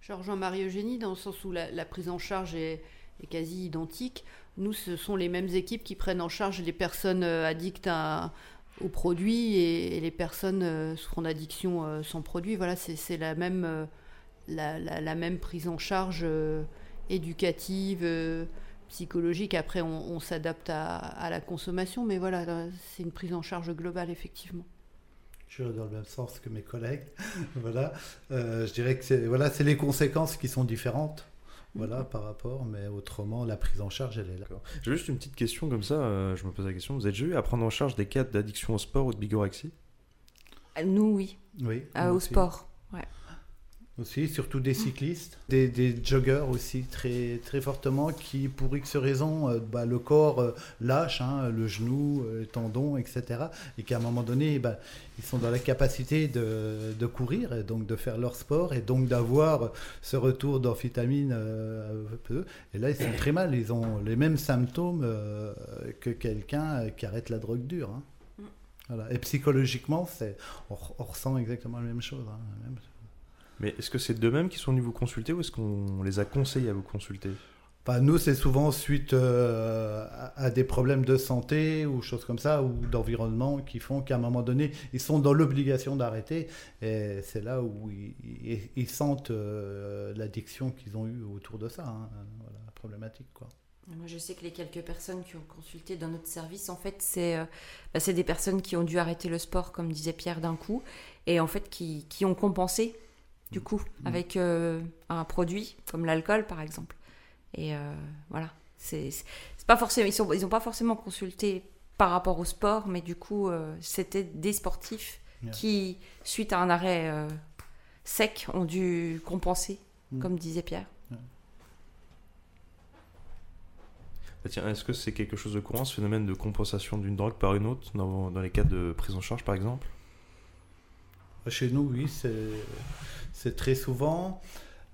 Je rejoins Marie-Eugénie dans le sens où la, prise en charge est, quasi identique. Nous, ce sont les mêmes équipes qui prennent en charge les personnes euh, addictes aux produits et, les personnes souffrant d'addiction sans produit. Voilà, c'est la même, la, même prise en charge éducative, euh, psychologique. Après, on, on s'adapte à, à la consommation, mais voilà, là, c'est une prise en charge globale, effectivement. Je suis dans le même sens que mes collègues. (laughs) voilà. Euh, je dirais que c'est voilà, c'est les conséquences qui sont différentes. Voilà, par rapport, mais autrement, la prise en charge, elle est là. J'ai juste une petite question comme ça, euh, je me pose la question. Vous êtes déjà eu à prendre en charge des cas d'addiction au sport ou de bigorexie? Nous, oui, Oui. euh, nous au aussi. sport. Aussi, surtout des cyclistes, des, des joggers aussi très, très fortement qui, pour X raisons, euh, bah, le corps euh, lâche, hein, le genou, euh, les tendons, etc. Et qu'à un moment donné, bah, ils sont dans la capacité de, de courir, et donc de faire leur sport, et donc d'avoir ce retour d'amphétamine euh, un peu. Et là, ils sont très mal, ils ont les mêmes symptômes que quelqu'un qui arrête la drogue dure. hein. Mm. Voilà. Et psychologiquement, on, on ressent exactement la même chose. hein, la même- Mais est-ce que c'est d'eux-mêmes qui sont venus vous consulter ou est-ce qu'on les a conseillés à vous consulter? Enfin, nous, c'est souvent suite euh, à, des problèmes de santé ou choses comme ça, ou d'environnement, qui font qu'à un moment donné, ils sont dans l'obligation d'arrêter. Et c'est là où ils, ils- ils sentent euh, l'addiction qu'ils ont eue autour de ça. hein. Voilà, la problématique, quoi. Moi, je sais que les quelques personnes qui ont consulté dans notre service, en fait, c'est euh, bah, c'est des personnes qui ont dû arrêter le sport, comme disait Pierre, d'un coup, et en fait qui, qui ont compensé, du coup, avec euh, un produit, comme l'alcool, par exemple. Et euh, voilà, c'est pas forcément, ils n'ont ils ont pas forcément consulté par rapport au sport, mais du coup, euh, c'était des sportifs Yeah. qui, suite à un arrêt euh, sec, ont dû compenser, Mm. comme disait Pierre. Bah tiens, est-ce que c'est quelque chose de courant, ce phénomène de compensation d'une drogue par une autre, dans, dans les cas de prise en charge par exemple? Chez nous, oui, c'est très souvent.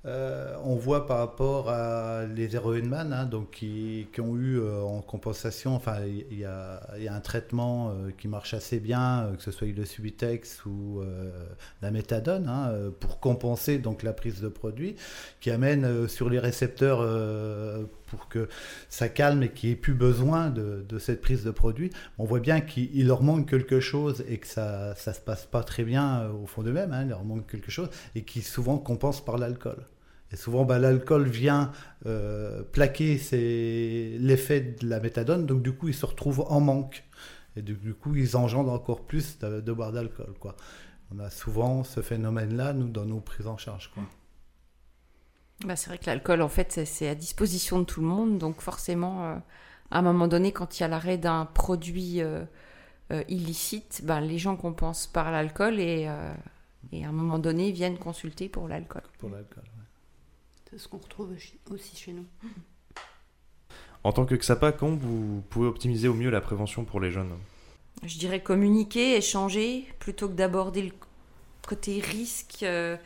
Euh, on voit par rapport à les héroïnman, hein, donc qui, ont eu euh, en compensation, enfin, il y, a, un traitement euh, qui marche assez bien, que ce soit le Subutex ou la méthadone, hein, pour compenser donc la prise de produit, qui amène sur les récepteurs pour que ça calme et qu'il n'y ait plus besoin de, cette prise de produit. On voit bien qu'il il leur manque quelque chose et que ça ne se passe pas très bien euh, au fond d'eux-mêmes, hein, il leur manque quelque chose, et qui souvent compensent par l'alcool. Et souvent, bah, l'alcool vient euh, plaquer l'effet de la méthadone, donc du coup, ils se retrouvent en manque. Et du, coup, ils engendrent encore plus de, boire d'alcool. On a souvent ce phénomène-là, nous, dans nos prises en charge. Bah, c'est vrai que l'alcool, en fait, c'est- à disposition de tout le monde. Donc forcément, euh, à un moment donné, quand il y a l'arrêt d'un produit euh, euh, illicite, bah, les gens compensent par l'alcool et, euh, et à un moment donné, viennent consulter pour l'alcool. Pour l'alcool. ouais. C'est ce qu'on retrouve aussi chez nous. En tant que XAPA, comment vous pouvez optimiser au mieux la prévention pour les jeunes Je dirais communiquer, échanger, plutôt que d'aborder le côté risque, euh,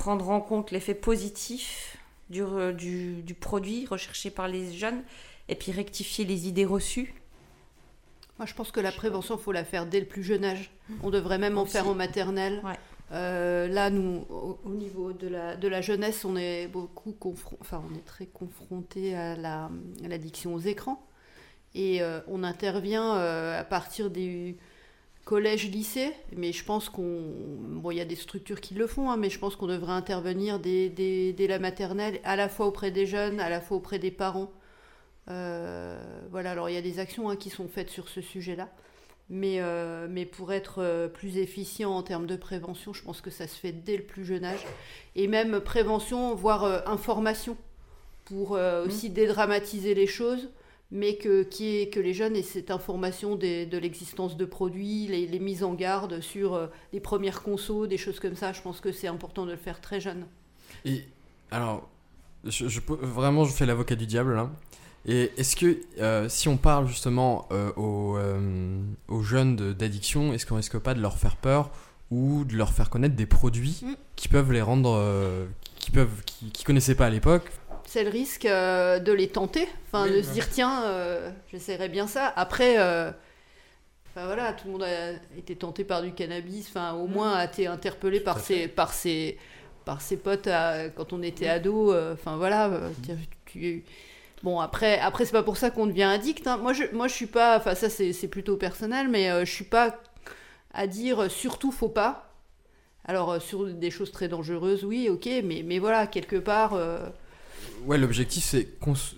prendre en compte l'effet positif du, re- du, du produit recherché par les jeunes, et puis rectifier les idées reçues. Moi, je pense que la prévention, faut la faire dès le plus jeune âge. On devrait même en faire en maternelle. Ouais. Euh, là, nous, au, au niveau de la, de la jeunesse, on est beaucoup enfin, on est très confronté à la- à l'addiction aux écrans. Et euh, on intervient euh, à partir des collège, lycée, mais je pense qu'on. Bon, il y a des structures qui le font, hein, mais je pense qu'on devrait intervenir dès, dès- dès la maternelle, à la fois auprès des jeunes, à la fois auprès des parents. Euh, voilà, alors il y a des actions hein, qui sont faites sur ce sujet-là. Mais, euh, mais pour être euh, plus efficient en termes de prévention, je pense que ça se fait dès le plus jeune âge. Et même prévention, voire euh, information, pour euh, aussi dédramatiser les choses mais que, qui est, que les jeunes aient cette information des- de l'existence de produits, les, les mises en garde sur euh, les premières consos, des choses comme ça. Je pense que c'est important de le faire très jeune. Et alors, je, je peux- vraiment, je fais l'avocat du diable là. Et est-ce que euh, si on parle justement euh, aux, euh, aux jeunes d'addiction, est-ce qu'on risque pas de leur faire peur ou de leur faire connaître des produits Mm. qui peuvent les rendre, qui peuvent, qui, qui connaissaient pas à l'époque C'est le risque euh, de les tenter, enfin Oui, de ouais. se dire tiens, euh, j'essaierai bien ça. Après, euh, voilà, tout le monde a été tenté par du cannabis, enfin au moins a été interpellé par ses, par ses, par ses potes à- quand on était ado. euh, Enfin voilà, tu- Bon après, après c'est pas pour ça qu'on devient addict. hein. Moi je, moi je suis pas, enfin ça c'est plutôt personnel, mais je suis pas à dire surtout faut pas. Alors sur des choses très dangereuses, oui, ok, mais mais voilà quelque part. euh, Ouais, l'objectif c'est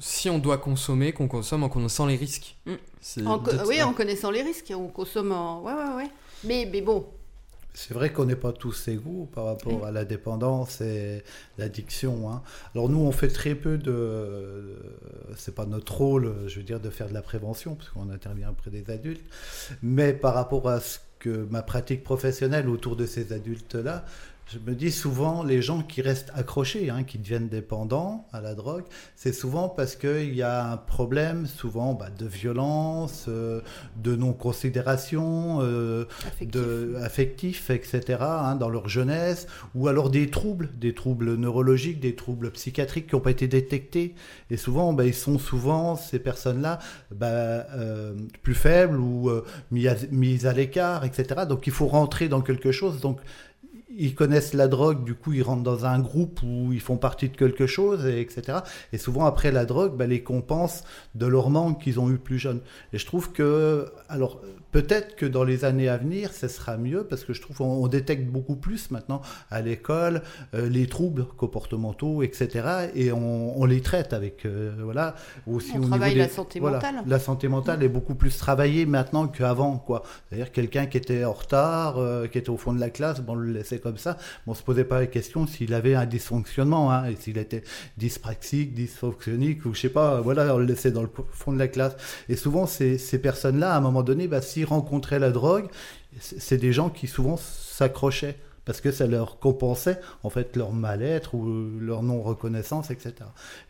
si on doit consommer, qu'on consomme en connaissant les risques. Mm. En oui, en connaissant les risques, on consomme en... Ouais, ouais, ouais. Mais, mais bon, C'est vrai qu'on n'est pas tous égaux par rapport à la dépendance et l'addiction. hein. Alors nous, on fait très peu de... C'est pas notre rôle, je veux dire, de faire de la prévention, parce qu'on intervient auprès des adultes. Mais par rapport à ce que ma pratique professionnelle autour de ces adultes-là, je me dis souvent, les gens qui restent accrochés, hein, qui deviennent dépendants à la drogue, c'est souvent parce qu'il y a un problème, souvent bah, de violence, euh, de non-considération, euh, affectif. de affectifs, etc., hein, dans leur jeunesse, ou alors des troubles, des troubles neurologiques, des troubles psychiatriques qui n'ont pas été détectés. Et souvent, ben, ils sont souvent, ces personnes-là, ben, euh, plus faibles ou euh, mis à, mises à l'écart, etc. Donc il faut rentrer dans quelque chose. Donc ils connaissent la drogue, du coup ils rentrent dans un groupe où ils font partie de quelque chose, et etc. Et souvent après la drogue, ben, les compense de leur manque qu'ils ont eu plus jeunes. Et je trouve que, alors peut-être que dans les années à venir, ce sera mieux, parce que je trouve qu'on on détecte beaucoup plus maintenant à l'école euh, les troubles comportementaux, etc. Et on, on les traite avec, euh, voilà, aussi On au travaille des- la santé voilà, mentale. La santé mentale est beaucoup plus travaillée maintenant qu'avant, quoi. C'est-à-dire quelqu'un qui était en retard, euh, qui était au fond de la classe, bon, on le laissait comme ça, mais on se posait pas la question s'il avait un dysfonctionnement, hein, et s'il était dyspraxique, dysfonctionnique, ou je sais pas, voilà, on le laissait dans le fond de la classe. Et souvent, ces, ces personnes-là, à un moment donné, bah, rencontraient la drogue, c'est des gens qui souvent s'accrochaient parce que ça leur compensait en fait leur mal-être ou leur non-reconnaissance, etc.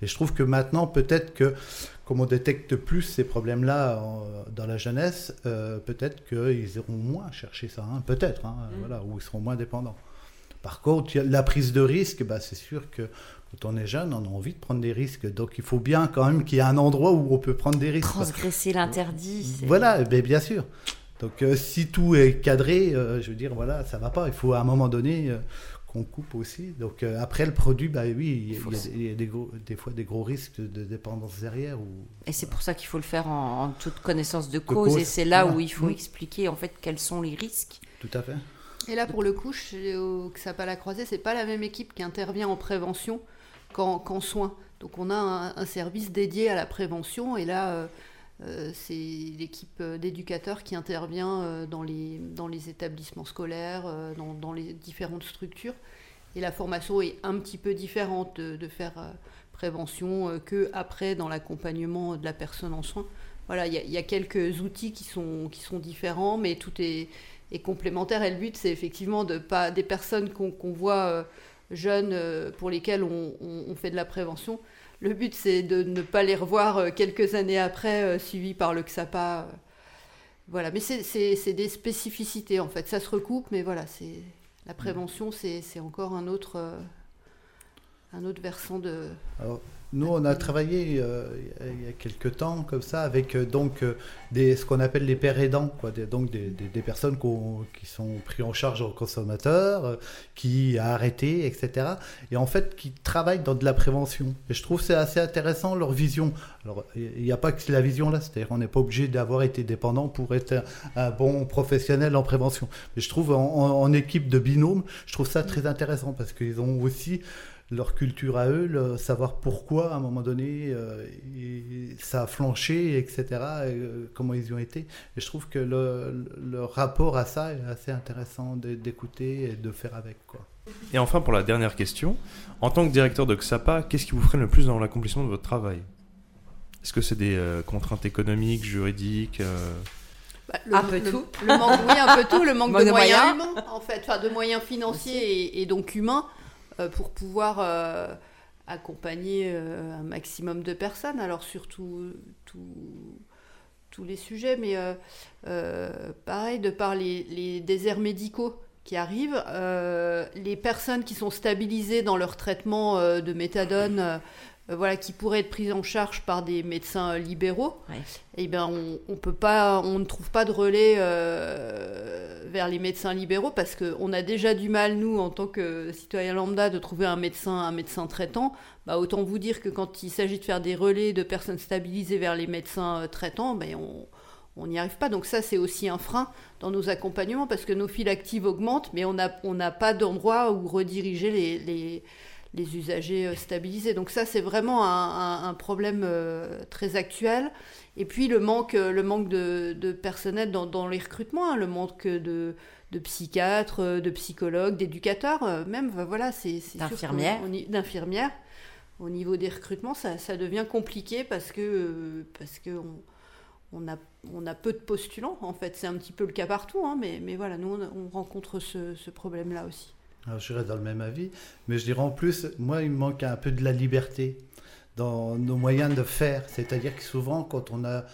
Et je trouve que maintenant, peut-être que comme on détecte plus ces problèmes-là en- dans la jeunesse, euh, peut-être qu'ils iront moins chercher ça, hein, peut-être, hein, voilà, ou ils seront moins dépendants. Par contre, la prise de risque, bah, c'est sûr que quand on est jeune, on a envie de prendre des risques. Donc il faut bien quand même qu'il y ait un endroit où on peut prendre des risques. Transgresser l'interdit. Voilà, ben, bien sûr. Donc euh, si tout est cadré, euh, je veux dire, voilà, ça va pas. Il faut à un moment donné euh, qu'on coupe aussi. Donc euh, après le produit, bah oui, il y a, faut il y a le- des, il y a des gros- des fois des gros risques de, dépendance derrière. Ou... Et c'est pour ça qu'il faut le faire en, en toute connaissance de cause. cause, Et c'est là voilà. où il faut Mm. expliquer en fait quels sont les risques. Tout à fait. Et là, pour le coup, chez- au XAPA La Croisée, c'est pas la même équipe qui intervient en prévention qu'en soins. Donc, on a un, service dédié à la prévention, et là, euh, euh, c'est l'équipe euh, d'éducateurs qui intervient dans les, établissements scolaires, dans, les différentes structures. Et la formation est un petit peu différente de, faire prévention que après dans l'accompagnement de la personne en soins. Voilà, il y, a- quelques outils qui sont, différents, mais tout est, complémentaire. Et le but, c'est effectivement de pas des personnes qu'on voit jeunes euh, pour lesquelles on, fait de la prévention. Le but, c'est de ne pas les revoir euh, quelques années après, euh, suivis par le XAPA. Voilà, mais c'est- des spécificités en fait. Ça se recoupe, mais voilà, c'est la prévention, c'est encore un autre, un autre versant de. Nous, on a travaillé euh, il y a quelques temps comme ça avec euh, donc euh, des, ce qu'on appelle les pères aidants, quoi, des, donc des, des- personnes qui sont prises en charge aux consommateurs, qui a arrêté, etc. Et en fait, qui travaillent dans de la prévention. Et je trouve c'est assez intéressant leur vision. Alors, il n'y a pas que la vision là, c'est-à-dire qu'on n'est pas obligé d'avoir été dépendant pour être un, bon professionnel en prévention. Mais je trouve en, en- en équipe de binôme, je trouve ça très intéressant parce qu'ils ont aussi leur culture à eux, le savoir pourquoi à un moment donné euh, ça a flanché, etc. et, euh, comment ils y ont été. Et je trouve que le, le rapport à ça est assez intéressant d'écouter et de faire avec. Quoi. Et enfin, pour la dernière question, en tant que directeur de XAPA, qu'est-ce qui vous freine le plus dans l'accomplissement de votre travail? Est-ce que c'est des euh, contraintes économiques, juridiques Bah, le, Un peu le- tout. Le manque, oui, un peu tout. Le manque, (laughs) Manque de, de moyens, moyens. humains, en fait, enfin de moyens financiers et, et donc humains euh, pour pouvoir euh, accompagner euh, un maximum de personnes. Alors surtout tout- tous les sujets, mais euh, euh, pareil de par les, déserts médicaux qui arrivent, euh, les personnes qui sont stabilisées dans leur traitement euh, de méthadone. Euh, voilà, qui pourraient être prises en charge par des médecins libéraux, Ouais. eh ben on, on peut pas, on ne trouve pas de relais euh, vers les médecins libéraux parce qu'on a déjà du mal nous en tant que citoyens lambda de trouver un médecin, un médecin traitant. Bah, autant vous dire que quand il s'agit de faire des relais de personnes stabilisées vers les médecins euh, traitants, ben on on n'y arrive pas. Donc ça, c'est aussi un frein dans nos accompagnements parce que nos files actives augmentent, mais on n'a on pas d'endroit où rediriger les, les, les usagers euh, stabilisés. Donc ça, c'est vraiment un, un- un problème euh, très actuel. Et puis le manque, euh, le manque de, de personnel dans, dans les recrutements, hein, le manque de, de psychiatres, de psychologues, d'éducateurs, même, voilà, c'est D'infirmières. D'infirmières. Au niveau des recrutements, ça, ça devient compliqué parce que, parce que on, on a, on a peu de postulants, en fait. C'est un petit peu le cas partout, hein, mais, mais voilà, nous, on, on rencontre ce, ce problème-là aussi. Alors, je reste dans le même avis, mais je dirais en plus, moi, il me manque un peu de la liberté dans nos moyens de faire. C'est-à-dire que souvent, quand on a.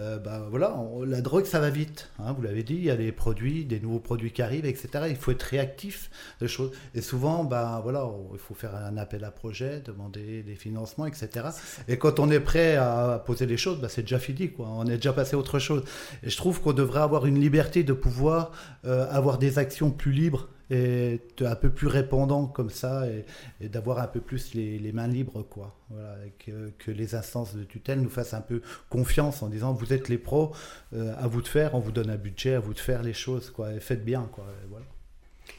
euh, bah, voilà, on- la drogue, ça va vite. hein, vous l'avez dit, il y a des produits, des nouveaux produits qui arrivent, etc. Il faut être réactif de choses. Et souvent, bah, voilà, on- il faut faire un appel à projet, demander des financements, etc. Et quand on est prêt à poser les choses, bah, c'est déjà fini. Quoi. On est déjà passé à autre chose. Et je trouve qu'on devrait avoir une liberté de pouvoir euh, avoir des actions plus libres et un peu plus répondant comme ça et, d'avoir un peu plus les, mains libres quoi voilà que, que les instances de tutelle nous fassent un peu confiance en disant vous êtes les pros euh, à vous de faire on vous donne un budget à vous de faire les choses quoi faites bien quoi et voilà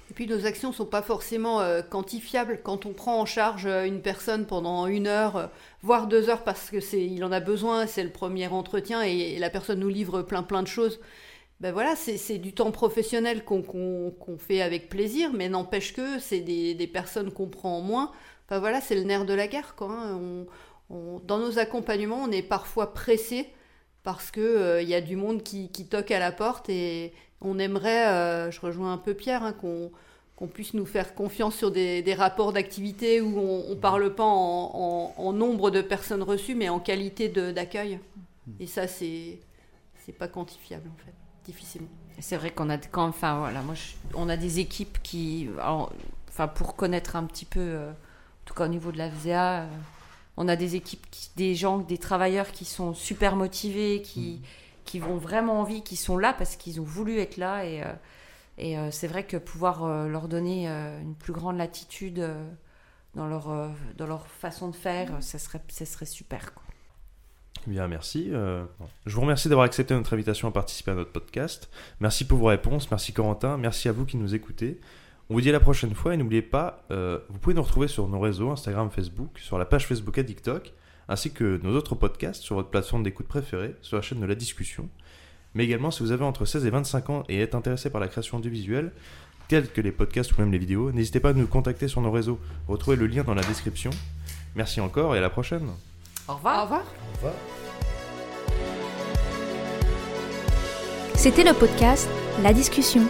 Et puis nos actions sont pas forcément euh, quantifiables. Quand on prend en charge euh, une personne pendant une heure, voire deux heures, parce que c'est, il en a besoin, c'est le premier entretien, et, et la personne nous livre plein plein de choses. Ben voilà, c'est, du temps professionnel qu'on, fait avec plaisir, mais n'empêche que c'est des, des personnes qu'on prend en moins. Enfin voilà, c'est le nerf de la guerre. Quoi, hein. On- on- dans nos accompagnements, on est parfois pressé parce que euh, y a du monde qui, qui toque à la porte et on aimerait, euh, je rejoins un peu Pierre, hein, qu'on puisse nous faire confiance sur des, des rapports d'activité où on ne parle pas en, en- nombre de personnes reçues, mais en qualité d'accueil. Et ça, c'est pas quantifiable, en fait, difficilement. C'est vrai qu'on a quand enfin voilà, moi je- on a des équipes qui alors, enfin pour connaître un petit peu euh, en tout cas au niveau de la FZA, euh, on a des équipes qui- des gens des travailleurs qui sont super motivés, qui qui vont vraiment envie, qui sont là parce qu'ils ont voulu être là et euh, et c'est vrai que pouvoir leur donner une plus grande latitude dans leur dans leur façon de faire, ça serait ça serait super quoi. Eh Bien, merci. Euh, je vous remercie d'avoir accepté notre invitation à participer à notre podcast. Merci pour vos réponses. Merci Corentin. Merci à vous qui nous écoutez. On vous dit à la prochaine fois et n'oubliez pas, euh, vous pouvez nous retrouver sur nos réseaux Instagram, Facebook, sur la page Facebook Addictoc, ainsi que nos autres podcasts sur votre plateforme d'écoute préférée, sur la chaîne de la discussion. Mais également, si vous avez entre 16 et 25 ans et êtes intéressé par la création audiovisuelle, tels que les podcasts ou même les vidéos, n'hésitez pas à nous contacter sur nos réseaux. Retrouvez le lien dans la description. Merci encore et à la prochaine. Au revoir. Au revoir. au revoir C'était le podcast La discussion.